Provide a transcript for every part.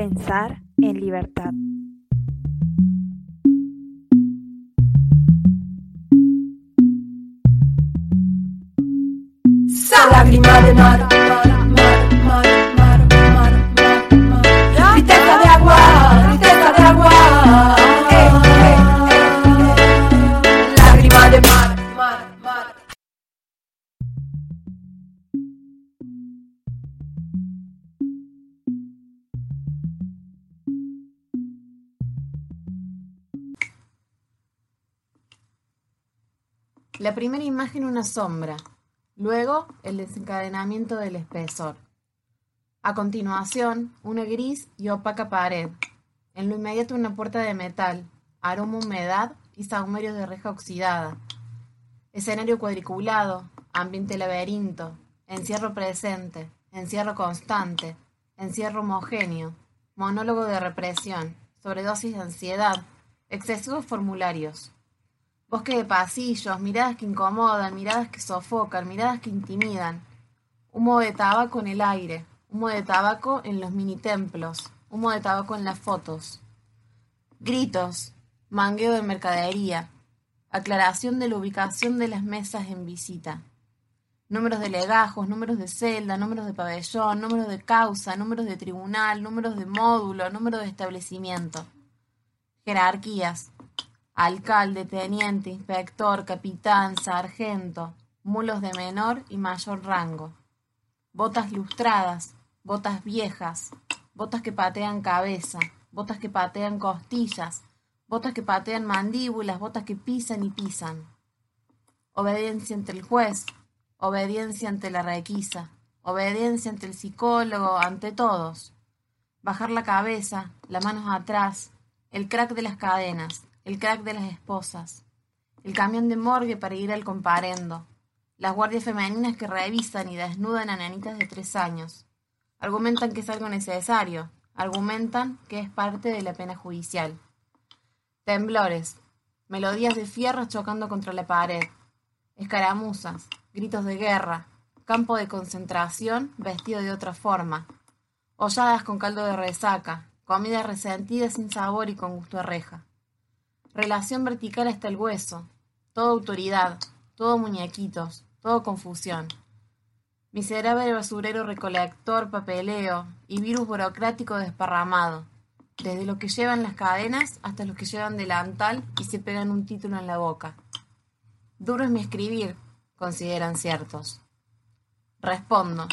Pensar en libertad. Lágrima de mar, La primera imagen una sombra, luego el desencadenamiento del espesor. A continuación, una gris y opaca pared. En lo inmediato una puerta de metal, aroma humedad y sahumerios de reja oxidada. Escenario cuadriculado, ambiente laberinto, encierro presente, encierro constante, encierro homogéneo, monólogo de represión, sobredosis de ansiedad, excesivos formularios. Bosque de pasillos, miradas que incomodan, miradas que sofocan, miradas que intimidan. Humo de tabaco en el aire, humo de tabaco en los mini templos, humo de tabaco en las fotos. Gritos, mangueo de mercadería, aclaración de la ubicación de las mesas en visita. Números de legajos, números de celda, números de pabellón, números de causa, números de tribunal, números de módulo, números de establecimiento. Jerarquías, alcalde, teniente, inspector, capitán, sargento, mulos de menor y mayor rango, botas lustradas, botas viejas, botas que patean cabeza, botas que patean costillas, botas que patean mandíbulas, botas que pisan y pisan. Obediencia ante el juez, obediencia ante la requisa, obediencia ante el psicólogo, ante todos. Bajar la cabeza, las manos atrás, el crack de las cadenas, el crack de las esposas, el camión de morgue para ir al comparendo, las guardias femeninas que revisan y desnudan a nenitas de tres años. Argumentan que es algo necesario, argumentan que es parte de la pena judicial. Temblores, melodías de fierro chocando contra la pared, escaramuzas, gritos de guerra, campo de concentración vestido de otra forma, holladas con caldo de resaca, comida resentida sin sabor y con gusto a reja. Relación vertical hasta el hueso, toda autoridad, todo muñequitos, todo confusión. Miserable basurero recolector, papeleo y virus burocrático desparramado, desde los que llevan las cadenas hasta los que llevan delantal y se pegan un título en la boca. Duro es mi escribir, consideran ciertos. Respondo,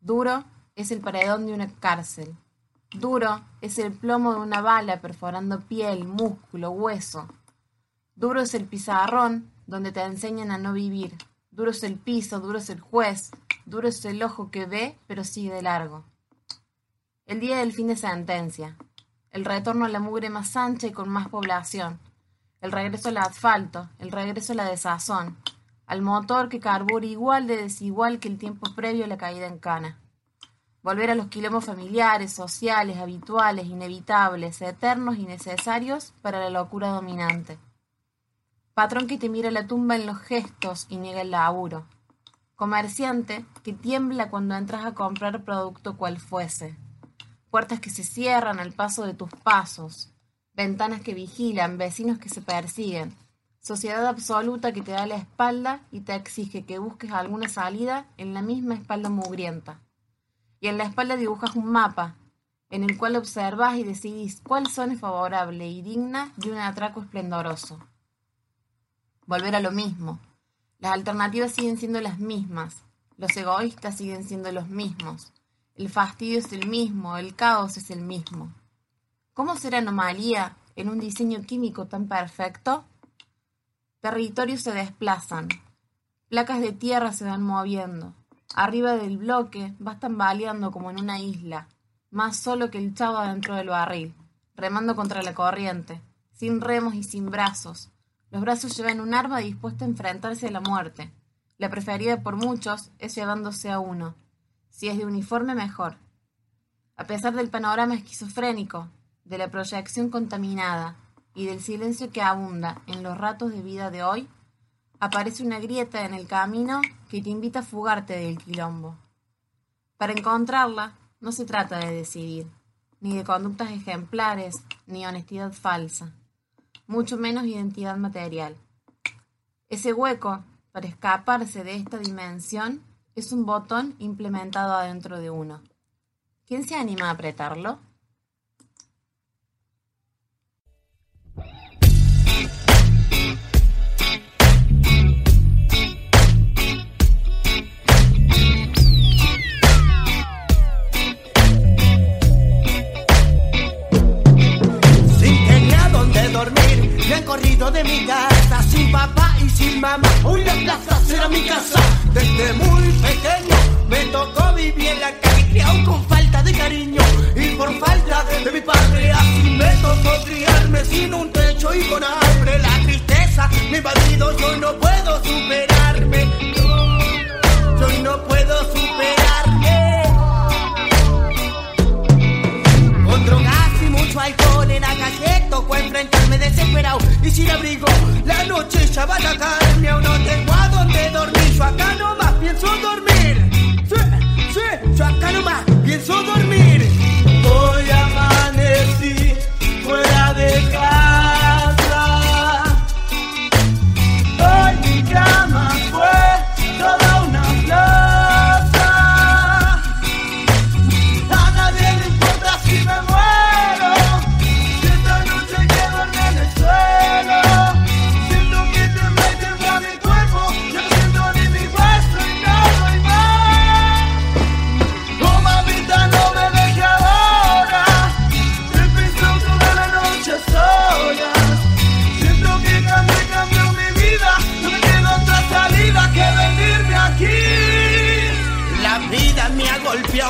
duro es el paredón de una cárcel. Duro es el plomo de una bala perforando piel, músculo, hueso. Duro es el pizarrón donde te enseñan a no vivir. Duro es el piso, duro es el juez, duro es el ojo que ve pero sigue de largo. El día del fin de sentencia. El retorno a la mugre más ancha y con más población. El regreso al asfalto, el regreso a la desazón. Al motor que carbura igual de desigual que el tiempo previo a la caída en cana volver a los quilombos familiares, sociales, habituales, inevitables, eternos y necesarios para la locura dominante. Patrón que te mira la tumba en los gestos y niega el laburo. Comerciante que tiembla cuando entras a comprar producto cual fuese. Puertas que se cierran al paso de tus pasos. Ventanas que vigilan, vecinos que se persiguen. Sociedad absoluta que te da la espalda y te exige que busques alguna salida en la misma espalda mugrienta y en la espalda dibujas un mapa, en el cual observas y decidís cuál zona es favorable y digna de un atraco esplendoroso. Volver a lo mismo. Las alternativas siguen siendo las mismas, los egoístas siguen siendo los mismos, el fastidio es el mismo, el caos es el mismo. ¿Cómo ser anomalía en un diseño químico tan perfecto? Territorios se desplazan, placas de tierra se van moviendo, Arriba del bloque vas tambaleando como en una isla, más solo que el chavo dentro del barril, remando contra la corriente, sin remos y sin brazos. Los brazos llevan un arma dispuesta a enfrentarse a la muerte. La preferida por muchos es llevándose a uno. Si es de uniforme, mejor. A pesar del panorama esquizofrénico, de la proyección contaminada y del silencio que abunda en los ratos de vida de hoy, aparece una grieta en el camino que te invita a fugarte del quilombo. Para encontrarla, no se trata de decidir, ni de conductas ejemplares, ni honestidad falsa, mucho menos identidad material. Ese hueco, para escaparse de esta dimensión, es un botón implementado adentro de uno. ¿Quién se anima a apretarlo? Con hambre. La tristeza me ha invadido, yo no puedo superarme. Yo no puedo superarme. Con drogas y mucho alcohol en la calle tocó enfrentarme desesperado y sin abrigo. La noche ya va a atacarme, aún no tengo a dónde dormir. Yo acá nomás pienso dormir. Sí, sí, yo acá nomás pienso dormir. Hoy amanecí fuera de casa.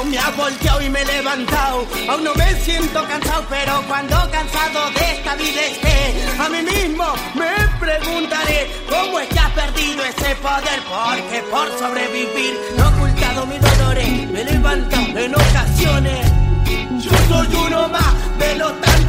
Me ha volteado y me he levantado. Aún no me siento cansado, pero cuando cansado de esta vida esté, a mí mismo me preguntaré cómo es que has perdido ese poder. Porque por sobrevivir no he ocultado mis dolores, me he levantado en ocasiones. Yo soy uno más de los tantos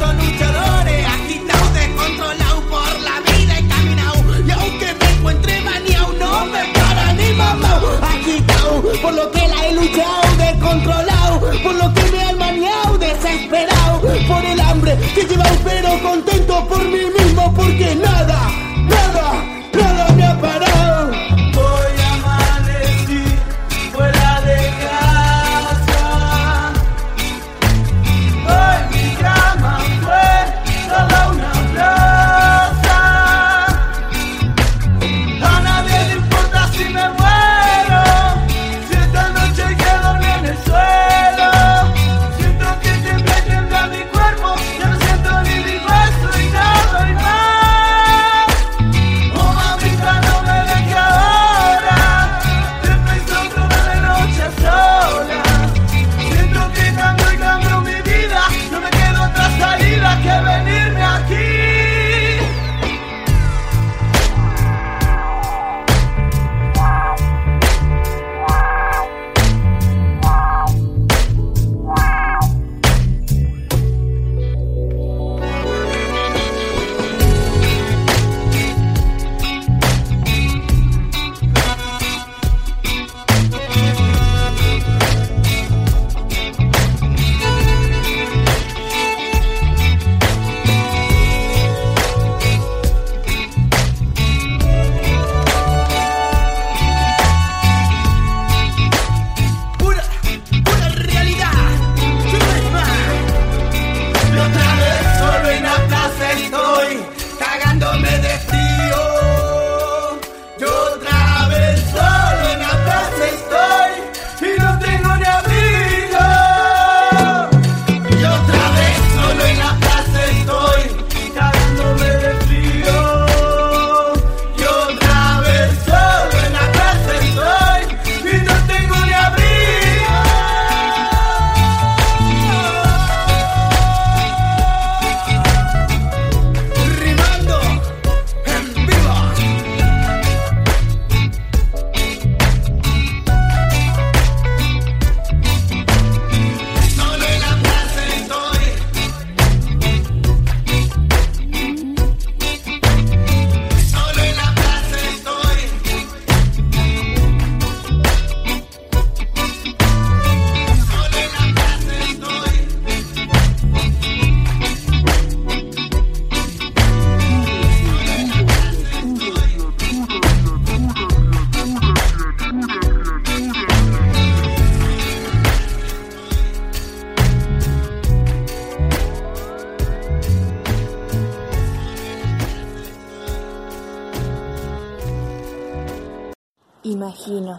Imagino.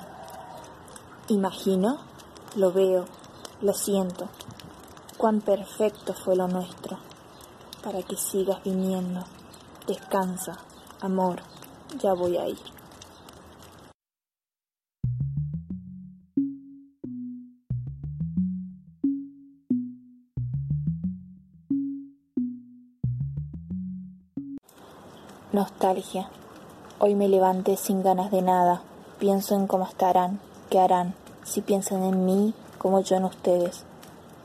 Imagino, lo veo, lo siento. Cuán perfecto fue lo nuestro. Para que sigas viniendo. Descansa, amor, ya voy a ir. Nostalgia. Hoy me levanté sin ganas de nada. Pienso en cómo estarán, qué harán, si piensan en mí como yo en ustedes.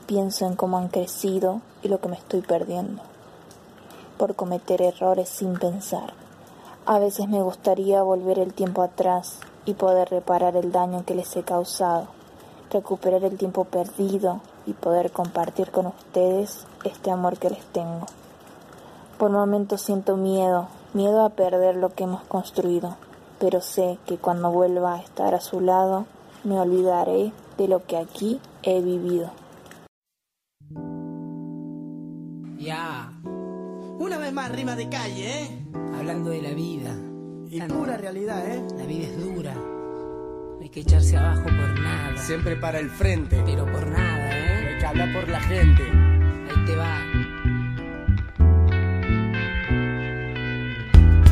Pienso en cómo han crecido y lo que me estoy perdiendo. Por cometer errores sin pensar. A veces me gustaría volver el tiempo atrás y poder reparar el daño que les he causado, recuperar el tiempo perdido y poder compartir con ustedes este amor que les tengo. Por momentos siento miedo, miedo a perder lo que hemos construido, pero sé que cuando vuelva a estar a su lado, me olvidaré de lo que aquí he vivido. Ya, Una vez más, rima de calle, ¿eh? hablando de la vida. Y La- pura realidad, ¿eh? La vida es dura. No hay que echarse abajo por nada. Siempre para el frente. Pero por nada, ¿eh? Hay que hablar por la gente. Ahí te va.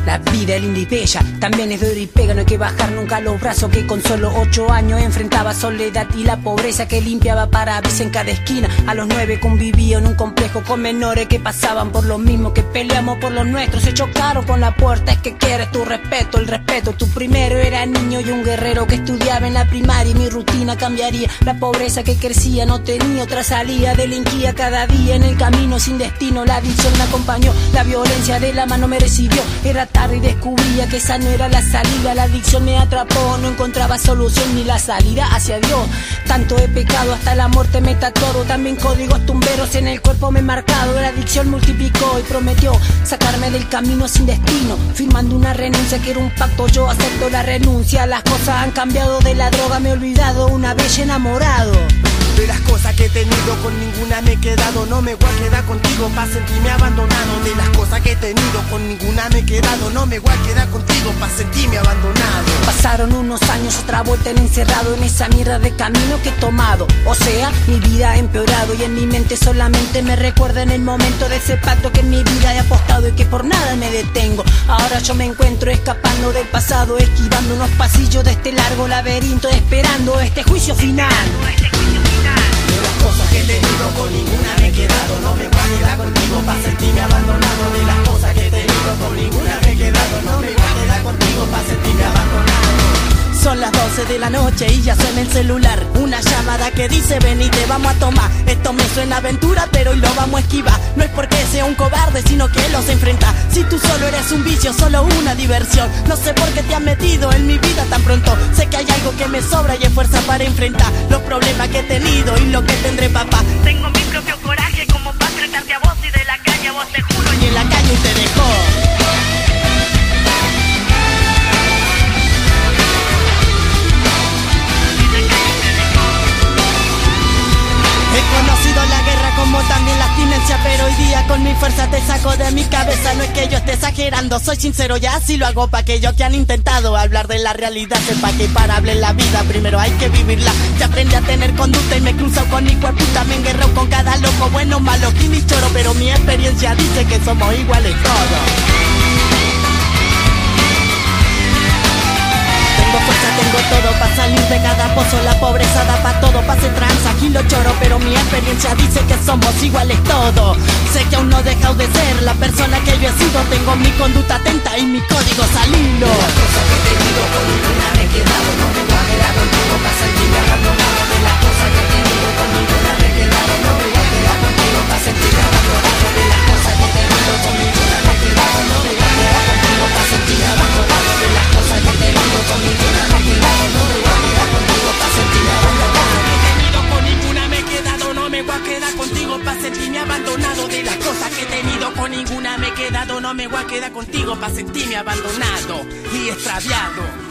La vida es linda y bella, también es dura y pega, no hay que bajar nunca los brazos que con solo ocho años enfrentaba soledad y la pobreza que limpiaba parabrisas en cada esquina. A los nueve convivía en un complejo con menores que pasaban por lo mismo, que peleamos por los nuestros, se chocaron con la puerta, es que quieres tu respeto, el respeto, tu primero era niño y un guerrero que estudiaba en la primaria y mi rutina cambiaría, la pobreza que crecía no tenía otra salida, delinquía cada día en el camino sin destino, la adicción me acompañó, la violencia de la mano me recibió, era y descubría que esa no era la salida, la adicción me atrapó, no encontraba solución ni la salida hacia Dios, tanto he pecado hasta la muerte me tatuó, también códigos tumberos en el cuerpo me he marcado, la adicción multiplicó y prometió sacarme del camino sin destino, firmando una renuncia que era un pacto, yo acepto la renuncia, las cosas han cambiado de la droga, me he olvidado una vez enamorado. De las cosas que he tenido con ninguna me he quedado No me voy a quedar contigo pa' sentirme abandonado De las cosas que he tenido con ninguna me he quedado No me voy a quedar contigo pa' sentirme abandonado Pasaron unos años, otra vuelta en encerrado en esa mierda de camino que he tomado. O sea, mi vida ha empeorado y en mi mente solamente me recuerda en el momento de ese pacto que en mi vida he apostado y que por nada me detengo. Ahora yo me encuentro escapando del pasado, esquivando unos pasillos de este largo laberinto, esperando este juicio final. Cosas que he tenido con ninguna me he quedado No me voy a quedar contigo pa' sentirme abandonado De las cosas que he tenido con ninguna me he quedado No me voy a quedar contigo pa' sentirme abandonado son las 12 de la noche y ya suena el celular. Una llamada que dice ven y te vamos a tomar Esto me suena aventura pero hoy lo vamos a esquivar. No es porque sea un cobarde sino que los enfrenta. Si tú solo eres un vicio, solo una diversión. No sé por qué te has metido en mi vida tan pronto. Sé que hay algo que me sobra y es fuerza para enfrentar Los problemas que he tenido y lo que tendré papá. Tengo mi propio coraje como para enfrentarte a vos y de la calle a vos te juro. Y en la calle te dejó también Pero hoy día con mi fuerza te saco de mi cabeza. No es que yo esté exagerando, soy sincero ya así lo hago Pa' aquellos que han intentado hablar de la realidad. Sepa que para hablar la vida primero hay que vivirla. Se aprende a tener conducta y me cruzo con mi puta Me enguerro con cada loco, bueno, malo, y choro Pero mi experiencia dice que somos iguales todos Tengo fuerza, tengo todo para salir de cada pozo. La pobreza da pa' todo, pase tranza, aquí lo choro Pero mi experiencia dice que somos iguales todos. Sé que aún no he dejado de ser la persona que yo he sido. Tengo mi conducta atenta y mi código salilo Las cosas que he tenido con ninguna me quedado No para sentirme abandonado sentirme abandonado De las cosas que he tenido. Con ninguna me he quedado No me voy a quedar contigo para sentirme abandonado y extraviado